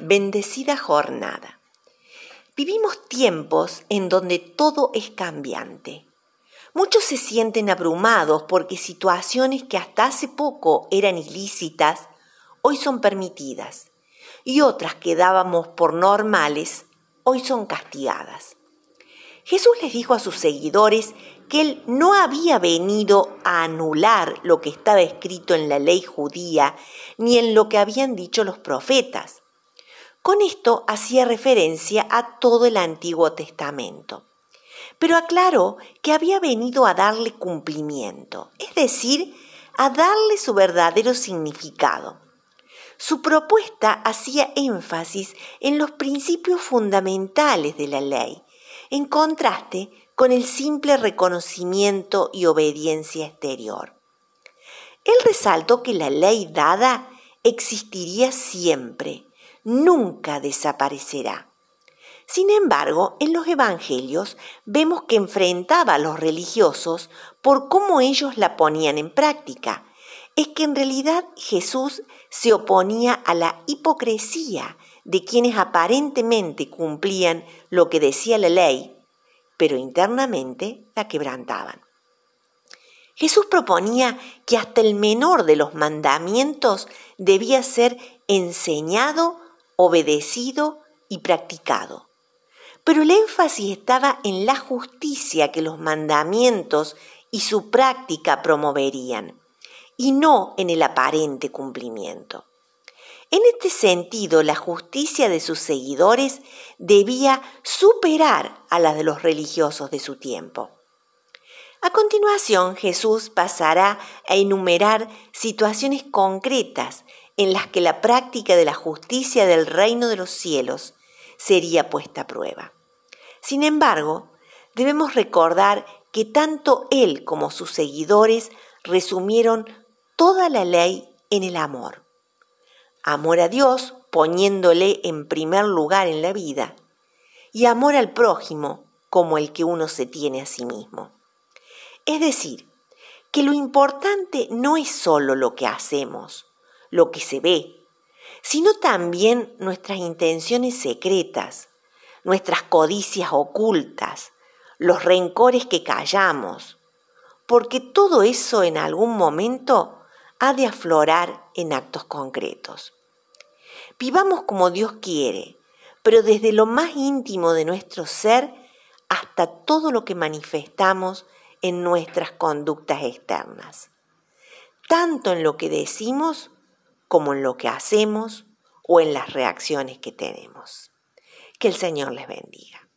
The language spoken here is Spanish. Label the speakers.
Speaker 1: Bendecida jornada. Vivimos tiempos en donde todo es cambiante. Muchos se sienten abrumados porque situaciones que hasta hace poco eran ilícitas hoy son permitidas y otras que dábamos por normales hoy son castigadas. Jesús les dijo a sus seguidores que él no había venido a anular lo que estaba escrito en la ley judía ni en lo que habían dicho los profetas con esto hacía referencia a todo el Antiguo Testamento. Pero aclaró que había venido a darle cumplimiento, es decir, a darle su verdadero significado. Su propuesta hacía énfasis en los principios fundamentales de la ley, en contraste con el simple reconocimiento y obediencia exterior. Él resaltó que la ley dada existiría siempre, nunca desaparecerá. Sin embargo, en los Evangelios vemos que enfrentaba a los religiosos por cómo ellos la ponían en práctica. Es que en realidad Jesús se oponía a la hipocresía de quienes aparentemente cumplían lo que decía la ley, pero internamente la quebrantaban. Jesús proponía que hasta el menor de los mandamientos debía ser enseñado obedecido y practicado. Pero el énfasis estaba en la justicia que los mandamientos y su práctica promoverían, y no en el aparente cumplimiento. En este sentido, la justicia de sus seguidores debía superar a la de los religiosos de su tiempo. A continuación, Jesús pasará a enumerar situaciones concretas en las que la práctica de la justicia del reino de los cielos sería puesta a prueba. Sin embargo, debemos recordar que tanto él como sus seguidores resumieron toda la ley en el amor. Amor a Dios poniéndole en primer lugar en la vida y amor al prójimo como el que uno se tiene a sí mismo. Es decir, que lo importante no es solo lo que hacemos, lo que se ve, sino también nuestras intenciones secretas, nuestras codicias ocultas, los rencores que callamos, porque todo eso en algún momento ha de aflorar en actos concretos. Vivamos como Dios quiere, pero desde lo más íntimo de nuestro ser hasta todo lo que manifestamos en nuestras conductas externas, tanto en lo que decimos como en lo que hacemos o en las reacciones que tenemos. Que el Señor les bendiga.